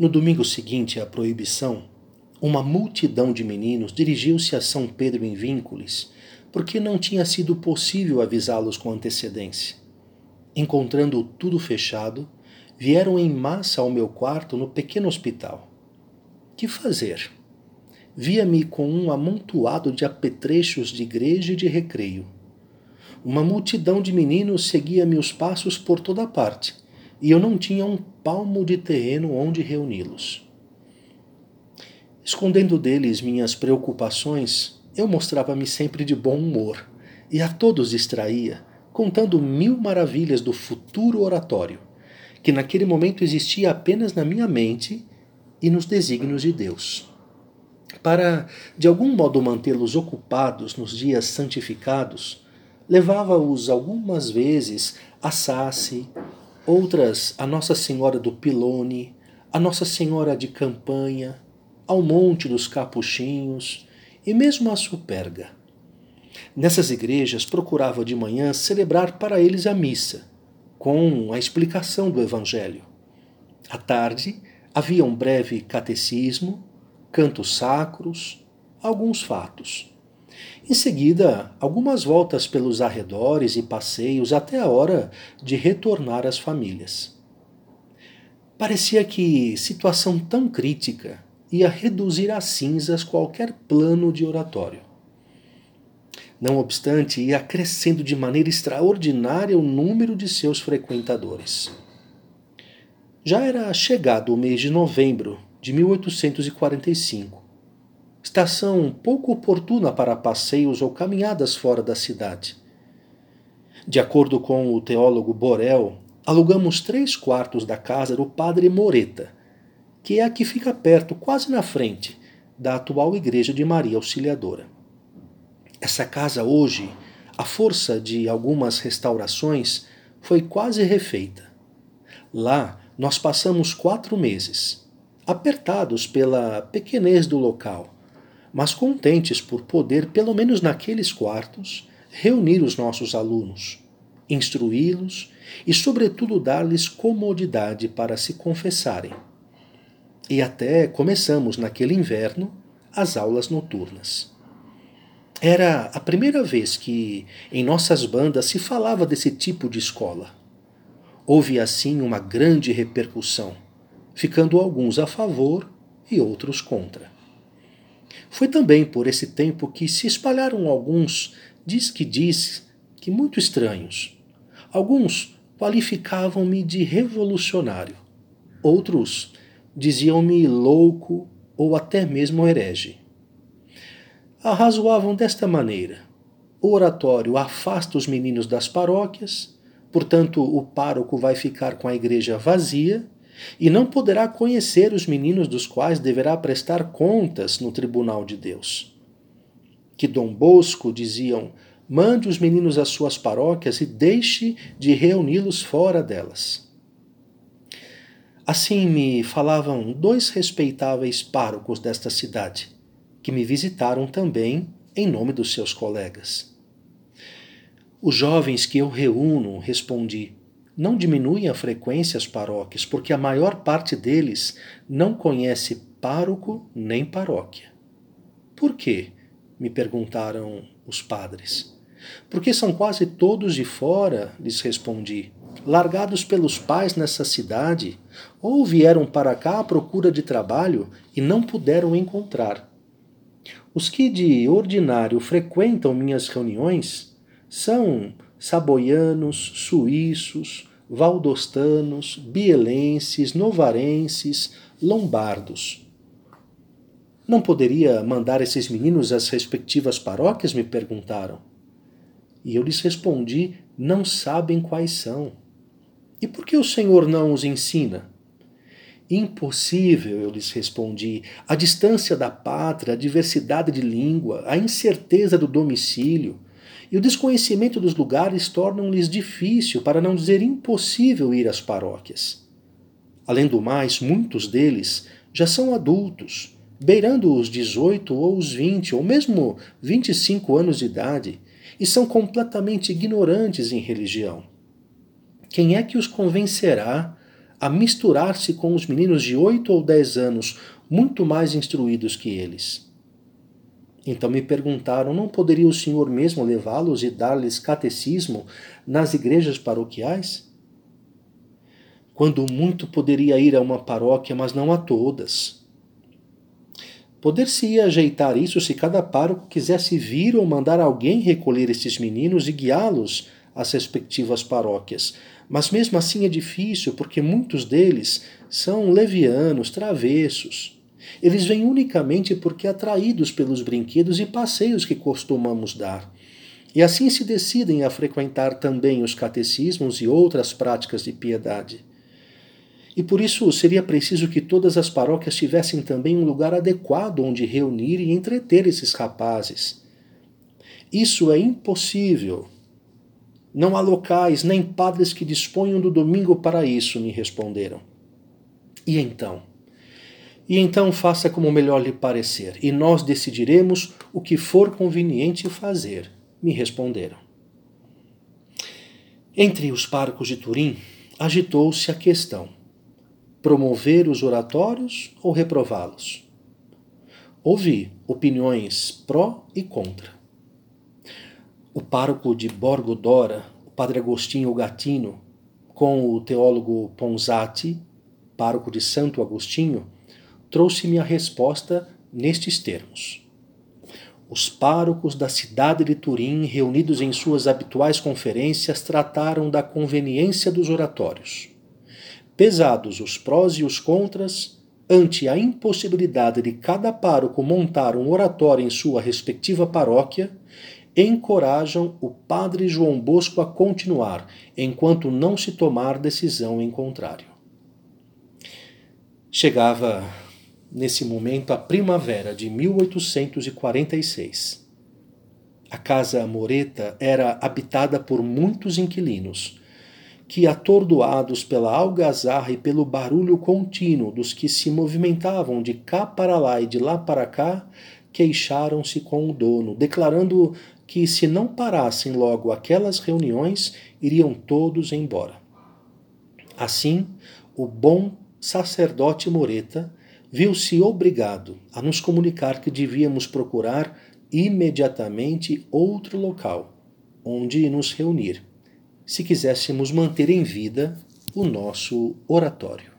No domingo seguinte à proibição, uma multidão de meninos dirigiu-se a São Pedro em Vínculos, porque não tinha sido possível avisá-los com antecedência. Encontrando tudo fechado, vieram em massa ao meu quarto no pequeno hospital. Que fazer? Via-me com um amontoado de apetrechos de igreja e de recreio. Uma multidão de meninos seguia-me os passos por toda parte, e eu não tinha um palmo de terreno onde reuni-los. Escondendo deles minhas preocupações, eu mostrava-me sempre de bom humor e a todos distraía, contando mil maravilhas do futuro oratório, que naquele momento existia apenas na minha mente e nos desígnios de Deus. Para, de algum modo, mantê-los ocupados nos dias santificados, levava-os algumas vezes a Sace, outras a Nossa Senhora do Pilone, a Nossa Senhora de Campanha, ao Monte dos Capuchinhos e mesmo a Superga. Nessas igrejas procurava de manhã celebrar para eles a missa, com a explicação do Evangelho. À tarde havia um breve catecismo, cantos sacros, alguns fatos. Em seguida, algumas voltas pelos arredores e passeios até a hora de retornar às famílias. Parecia que situação tão crítica ia reduzir a cinzas qualquer plano de oratório. Não obstante, ia crescendo de maneira extraordinária o número de seus frequentadores. Já era chegado o mês de novembro de 1845, estação pouco oportuna para passeios ou caminhadas fora da cidade. De acordo com o teólogo Borel, alugamos três quartos da casa do padre Moreta, que é a que fica perto, quase na frente, da atual Igreja de Maria Auxiliadora. Essa casa hoje, à força de algumas restaurações, foi quase refeita. Lá nós passamos quatro meses, apertados pela pequenez do local, mas contentes por poder, pelo menos naqueles quartos, reunir os nossos alunos, instruí-los e, sobretudo, dar-lhes comodidade para se confessarem e até começamos naquele inverno as aulas noturnas. Era a primeira vez que em nossas bandas se falava desse tipo de escola. Houve assim uma grande repercussão, ficando alguns a favor e outros contra. Foi também por esse tempo que se espalharam alguns diz que diz que muito estranhos. Alguns qualificavam-me de revolucionário, outros diziam-me louco ou até mesmo herege. Arrazoavam desta maneira: o oratório afasta os meninos das paróquias, portanto, o pároco vai ficar com a igreja vazia e não poderá conhecer os meninos dos quais deverá prestar contas no tribunal de Deus. Que Dom Bosco, diziam, mande os meninos às suas paróquias e deixe de reuni-los fora delas. Assim me falavam dois respeitáveis párocos desta cidade, que me visitaram também em nome dos seus colegas. Os jovens que eu reúno, respondi, não diminuem a frequência às paróquias, porque a maior parte deles não conhece pároco nem paróquia. Por quê? me perguntaram os padres. Porque são quase todos de fora, lhes respondi largados pelos pais nessa cidade, ou vieram para cá à procura de trabalho e não puderam encontrar. Os que de ordinário frequentam minhas reuniões são saboianos, suíços, valdostanos, bielenses, novarenses, lombardos. Não poderia mandar esses meninos às respectivas paróquias? me perguntaram. E eu lhes respondi: não sabem quais são. E por que o Senhor não os ensina? Impossível, eu lhes respondi. A distância da pátria, a diversidade de língua, a incerteza do domicílio e o desconhecimento dos lugares tornam-lhes difícil, para não dizer impossível, ir às paróquias. Além do mais, muitos deles já são adultos, beirando os 18 ou os 20, ou mesmo 25 anos de idade, e são completamente ignorantes em religião. Quem é que os convencerá a misturar-se com os meninos de oito ou dez anos, muito mais instruídos que eles. Então me perguntaram: não poderia o senhor mesmo levá-los e dar-lhes catecismo nas igrejas paroquiais? Quando muito poderia ir a uma paróquia, mas não a todas. Poder-se-ia ajeitar isso se cada pároco quisesse vir ou mandar alguém recolher esses meninos e guiá-los às respectivas paróquias. Mas mesmo assim é difícil, porque muitos deles são levianos, travessos. Eles vêm unicamente porque atraídos pelos brinquedos e passeios que costumamos dar. E assim se decidem a frequentar também os catecismos e outras práticas de piedade. E por isso seria preciso que todas as paróquias tivessem também um lugar adequado onde reunir e entreter esses rapazes. Isso é impossível. Não há locais nem padres que disponham do domingo para isso, me responderam. E então? E então faça como melhor lhe parecer, e nós decidiremos o que for conveniente fazer, me responderam. Entre os parcos de Turim, agitou-se a questão: promover os oratórios ou reprová-los? Ouvi opiniões pró e contra. O pároco de Borgo Dora, o padre Agostinho Gatino, com o teólogo Ponzati, pároco de Santo Agostinho, trouxe-me a resposta nestes termos. Os párocos da cidade de Turim, reunidos em suas habituais conferências, trataram da conveniência dos oratórios. Pesados os prós e os contras, ante a impossibilidade de cada pároco montar um oratório em sua respectiva paróquia, encorajam o padre João Bosco a continuar, enquanto não se tomar decisão em contrário. Chegava nesse momento a primavera de 1846. A casa Moreta era habitada por muitos inquilinos, que, atordoados pela algazarra e pelo barulho contínuo dos que se movimentavam de cá para lá e de lá para cá, queixaram-se com o dono, declarando que, se não parassem logo aquelas reuniões, iriam todos embora. Assim, o bom sacerdote Moreta viu-se obrigado a nos comunicar que devíamos procurar imediatamente outro local onde nos reunir, se quiséssemos manter em vida o nosso oratório.